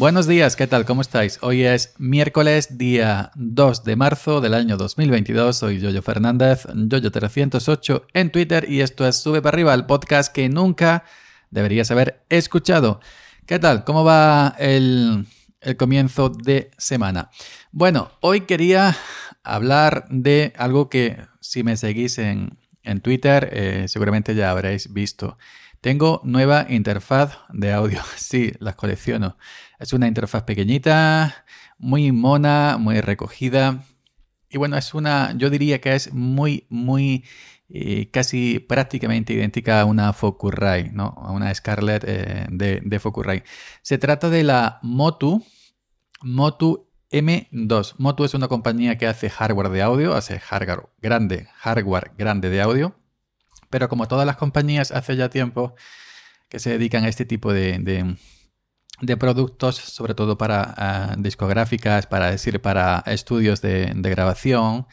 Buenos días, ¿qué tal? ¿Cómo estáis? Hoy es miércoles, día 2 de marzo del año 2022. Soy Yoyo Fernández, Yoyo308 en Twitter y esto es Sube para arriba, el podcast que nunca deberías haber escuchado. ¿Qué tal? ¿Cómo va el, comienzo de semana? Bueno, hoy quería hablar de algo que si me seguís en, Twitter eh, seguramente ya habréis visto. Tengo nueva interfaz de audio. Sí, las colecciono. Es una interfaz pequeñita, muy mona, muy recogida. Y bueno, es una, yo diría que es muy, muy, eh, casi prácticamente idéntica a una Focusrite, ¿no? A una Scarlett eh, de, de Focusrite. Se trata de la Motu, Motu M2. Motu es una compañía que hace hardware de audio, hace hardware grande, hardware grande de audio. Pero como todas las compañías hace ya tiempo que se dedican a este tipo de, de, productos, sobre todo para ah, discográficas, para decir, para estudios de, grabación,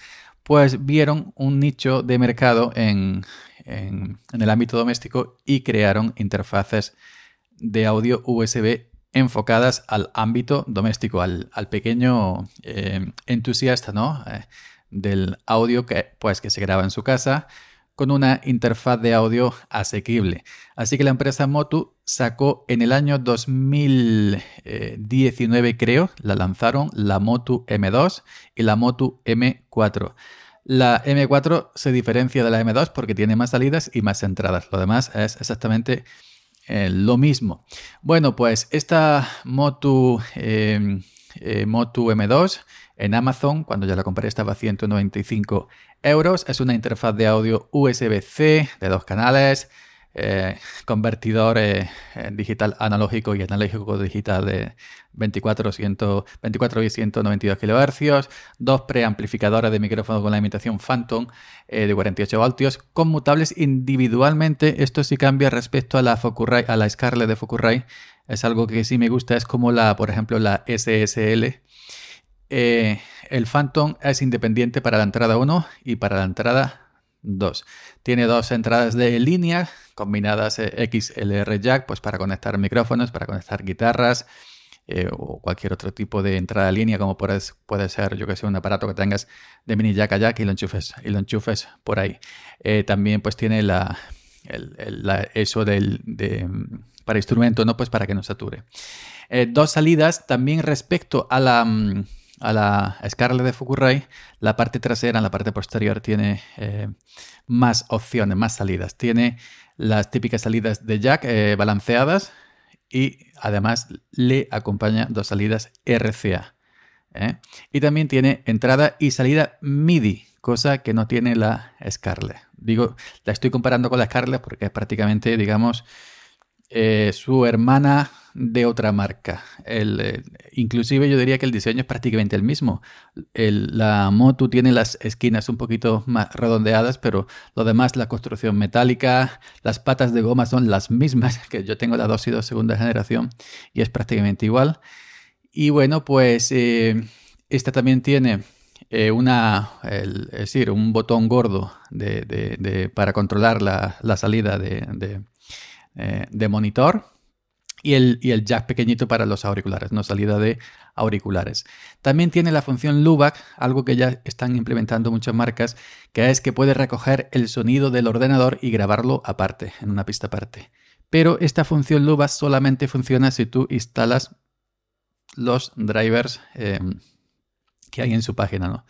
pues vieron un nicho de mercado en, en, el ámbito doméstico y crearon interfaces de audio USB enfocadas al ámbito doméstico, al, pequeño eh, entusiasta ¿no? Eh, del audio que, pues, que se graba en su casa con una interfaz de audio asequible. Así que la empresa Motu sacó en el año 2019, creo, la lanzaron la Motu M2 y la Motu M4. La M4 se diferencia de la M2 porque tiene más salidas y más entradas. Lo demás es exactamente eh, lo mismo. Bueno, pues esta Motu, eh, eh, Motu M2 en Amazon, cuando ya la compré, estaba a 195 euros. Es una interfaz de audio USB-C de dos canales, eh, convertidor eh, digital analógico y analógico digital de 24, 24 y 192 kHz, dos preamplificadores de micrófono con la imitación Phantom eh, de 48 voltios, conmutables individualmente. Esto sí cambia respecto a la Focusrite, a la Scarlett de Focusrite. Es algo que sí me gusta, es como la, por ejemplo, la SSL eh, el Phantom es independiente para la entrada 1 y para la entrada 2. Tiene dos entradas de línea combinadas eh, XLR jack pues para conectar micrófonos, para conectar guitarras eh, o cualquier otro tipo de entrada de línea como puede, puede ser, yo que sé, un aparato que tengas de mini jack a jack y lo enchufes, y lo enchufes por ahí. también pues tiene la, eso del, de, para instrumento, ¿no? Pues para que no sature. dos salidas también respecto a la mm, a la Scarlett de Focusrite, la parte trasera, la parte posterior, tiene eh, más opciones, más salidas. Tiene las típicas salidas de jack eh, balanceadas y además le acompaña dos salidas RCA. ¿eh? Y también tiene entrada y salida MIDI, cosa que no tiene la Scarlett. Digo, la estoy comparando con la Scarlett porque es prácticamente, digamos, su hermana de otra marca. El, eh, inclusive yo diría que el diseño es prácticamente el mismo. la Motu tiene las esquinas un poquito más redondeadas, pero lo demás, la construcción metálica, las patas de goma son las mismas, que yo tengo la 2 y 2 segunda generación y es prácticamente igual. Y bueno, pues eh, esta también tiene eh, una, es decir, un botón gordo para controlar la, salida de monitor y el, y el, jack pequeñito para los auriculares, no salida de auriculares. También tiene la función LUBAC, algo que ya están implementando muchas marcas, que es que puede recoger el sonido del ordenador y grabarlo aparte, en una pista aparte. Pero esta función LUBAC solamente funciona si tú instalas los drivers eh, que hay en su página, ¿no?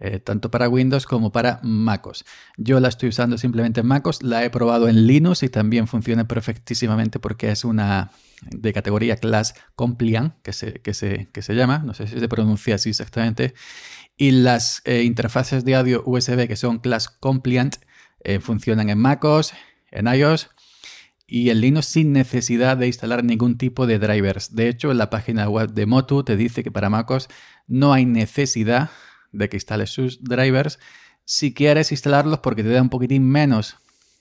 Eh, tanto para Windows como para MacOS. Yo la estoy usando simplemente en MacOS, la he probado en Linux y también funciona perfectísimamente porque es una de categoría Class Compliant, que se, que se, que se llama, no sé si se pronuncia así exactamente, y las eh, interfaces de audio USB que son Class Compliant eh, funcionan en MacOS, en iOS y en Linux sin necesidad de instalar ningún tipo de drivers. De hecho, en la página web de Motu te dice que para MacOS no hay necesidad de que instales sus drivers. Si quieres instalarlos porque te da un poquitín menos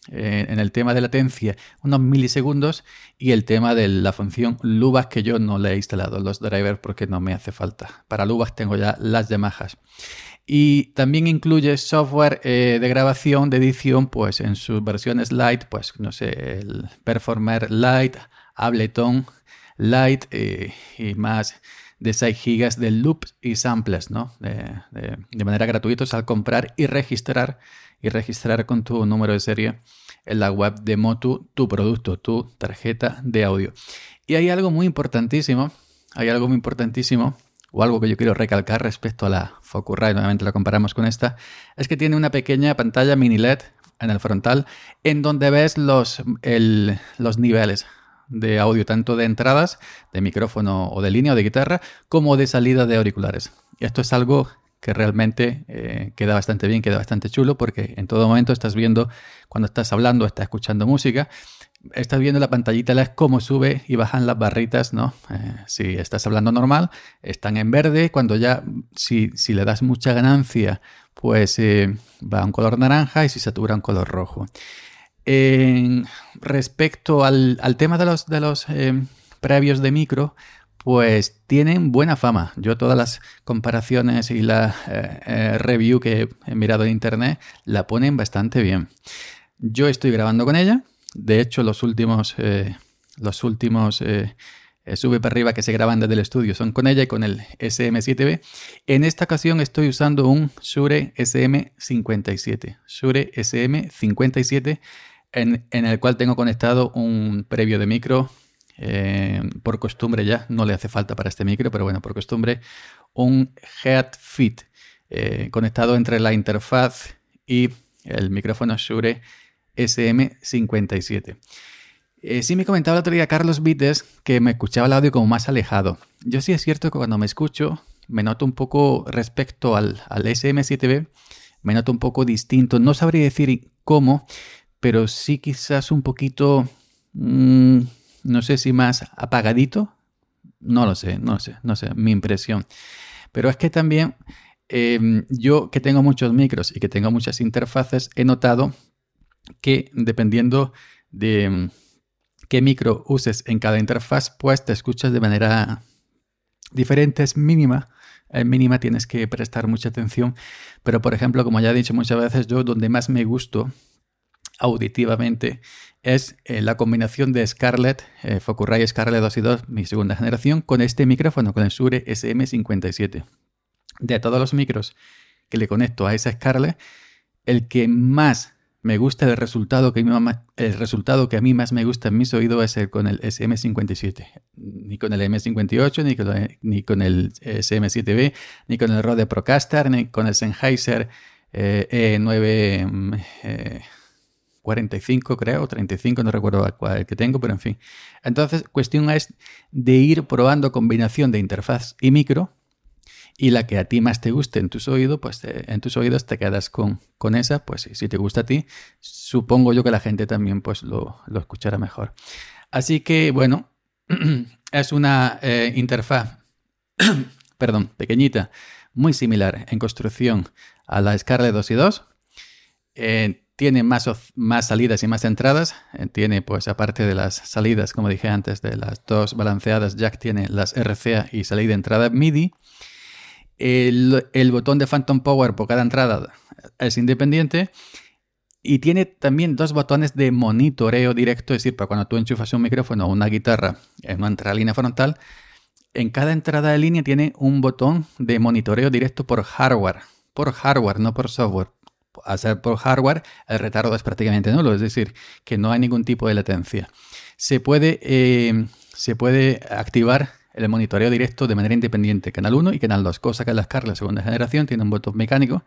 eh, en el tema de latencia, unos milisegundos, y el tema de la función Lubas que yo no le he instalado los drivers porque no me hace falta. Para Lubas tengo ya las Yamahas. Y también incluye software eh, de grabación, de edición, pues en sus versiones light, pues no sé, el Performer Lite, Ableton, Lite y más de 6 GB de loops y samples, ¿no? De, manera gratuita al comprar y registrar y registrar con tu número de serie en la web de Motu tu producto, tu tarjeta de audio. Y hay algo muy importantísimo, hay algo muy importantísimo, o algo que yo quiero recalcar respecto a la Focusrite, nuevamente la comparamos con esta, es que tiene una pequeña pantalla mini LED en el frontal en donde ves los, los niveles de audio, tanto de entradas de micrófono o de línea o de guitarra, como de salida de auriculares. Esto es algo que realmente eh, queda bastante bien, queda bastante chulo, porque en todo momento estás viendo, cuando estás hablando, estás escuchando música, estás viendo la pantallita, es cómo sube y bajan las barritas, ¿no? Eh, si estás hablando normal, están en verde, cuando ya, si, si le das mucha ganancia, pues eh, va a un color naranja y si satura un color rojo respecto al, tema de los, de los eh, previos de micro, pues tienen buena fama. Yo todas las comparaciones y la eh, eh, review que he mirado en internet la ponen bastante bien. Yo estoy grabando con ella. De hecho, los últimos, los últimos sube para arriba que se graban desde el estudio son con ella y con el SM7B. En esta ocasión estoy usando un Shure SM57. Shure SM57 en, el cual tengo conectado un previo de micro. Eh, por costumbre ya, no le hace falta para este micro, pero bueno, por costumbre, un Head Fit eh, conectado entre la interfaz y el micrófono Shure SM57. Eh, sí me comentaba el otro día Carlos Vites que me escuchaba el audio como más alejado. Yo sí es cierto que cuando me escucho me noto un poco respecto al, al SM7B, me noto un poco distinto. No sabría decir cómo, pero sí quizás un poquito, mm, no sé si más apagadito. No lo sé, no sé, no sé, mi impresión. Pero es que también em, yo que tengo muchos micros y que tengo muchas interfaces, he notado que dependiendo de mm, qué micro uses en cada interfaz, pues te escuchas de manera diferente, es mínima. En mínima tienes que prestar mucha atención. Pero, por ejemplo, como ya he dicho muchas veces, yo donde más me gusto auditivamente es eh, la combinación de Scarlett, eh, Focusrite Scarlett 2 y 2, mi segunda generación, con este micrófono, con el Shure SM57. De todos los micros que le conecto a esa Scarlett, el que más me gusta, el resultado que, el resultado que a mí más me gusta en mis oídos es el con el SM57. Ni con el M58, ni con, el, ni con el SM7B, ni con el Rode Procaster, ni con el Sennheiser E9... E 45 creo, 35, no recuerdo cuál que tengo, pero en fin. Entonces, cuestión es de ir probando combinación de interfaz y micro y la que a ti más te guste en tus oídos, pues en tus oídos te quedas con, con esa, pues si te gusta a ti, supongo yo que la gente también pues lo, escuchará mejor. Así que bueno, es una eh, interfaz, perdón, pequeñita, muy similar en construcción a la Scarlett 2 y 2. Eh, tiene más, más salidas y más entradas. Eh, tiene, pues, aparte de las salidas, como dije antes, de las dos balanceadas, Jack tiene las RCA y salida de entrada MIDI. El, botón de Phantom Power por cada entrada es independiente. Y tiene también dos botones de monitoreo directo, es decir, para cuando tú enchufas un micrófono o una guitarra en una entrada línea frontal, en cada entrada de línea tiene un botón de monitoreo directo por hardware. Por hardware, no por software hacer por hardware, el retardo es prácticamente nulo, es decir, que no hay ningún tipo de latencia. Se puede, eh, se puede activar el monitoreo directo de manera independiente, canal 1 y canal 2, cosa que la SCAR, la segunda generación, tiene un botón mecánico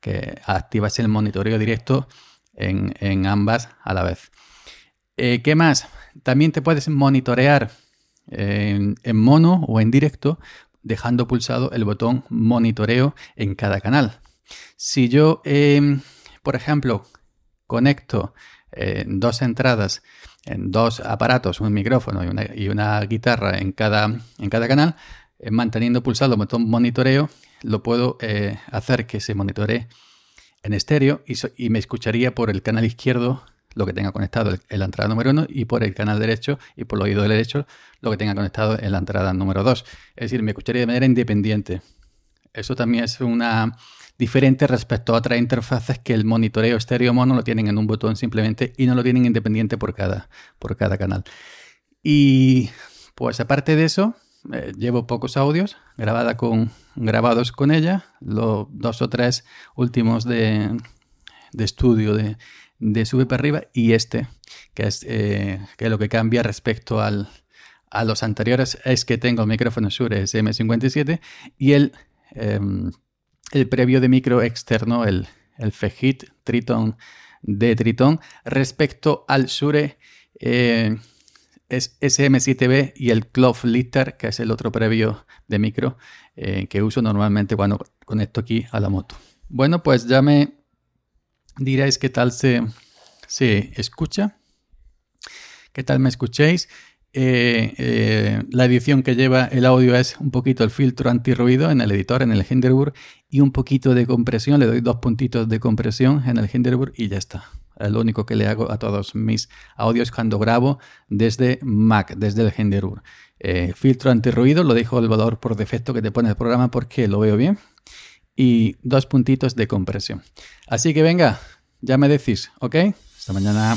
que activa el monitoreo directo en, ambas a la vez. Eh, ¿Qué más? También te puedes monitorear en, en mono o en directo dejando pulsado el botón monitoreo en cada canal. Si yo, em, por ejemplo, conecto eh, dos entradas en dos aparatos, un micrófono y una, guitarra en cada, en cada canal, eh, manteniendo pulsado el botón monitoreo, lo puedo eh, hacer que se monitoree en estéreo y, me escucharía por el canal izquierdo lo que tenga conectado en la entrada número uno y por el canal derecho y por el oído derecho lo que tenga conectado en la entrada número 2. Es decir, me escucharía de manera independiente. Eso también es una diferente respecto a otras interfaces que el monitoreo estéreo mono lo tienen en un botón simplemente y no lo tienen independiente por cada, por cada canal. Y Pues aparte de eso, eh, llevo pocos audios grabada con, grabados con ella, los dos o tres últimos de, estudio de, de, Sube para arriba y este, que es, eh, que lo que cambia respecto al, a los anteriores es que tengo el micrófono Shure SM57 y el, em, el previo de micro externo, el, el Fejit Triton de Triton, respecto al Shure eh, es SM7B y el Cloth Litter, que es el otro previo de micro eh, que uso normalmente cuando conecto aquí a la moto. Bueno, pues ya me diréis qué tal se, se escucha, qué tal me escuchéis. Eh, la edición que lleva el audio es un poquito el filtro antirruido en el editor, en el Hinderburg, y un poquito de compresión. Le doy dos puntitos de compresión en el Hinderburg y ya está. Es lo único que le hago a todos mis audios cuando grabo desde Mac, desde el Hinderburg. Eh, filtro antirruido, lo dejo el valor por defecto que te pone el programa porque lo veo bien. Y dos puntitos de compresión. Así que venga, ya me decís, ¿ok? Hasta mañana.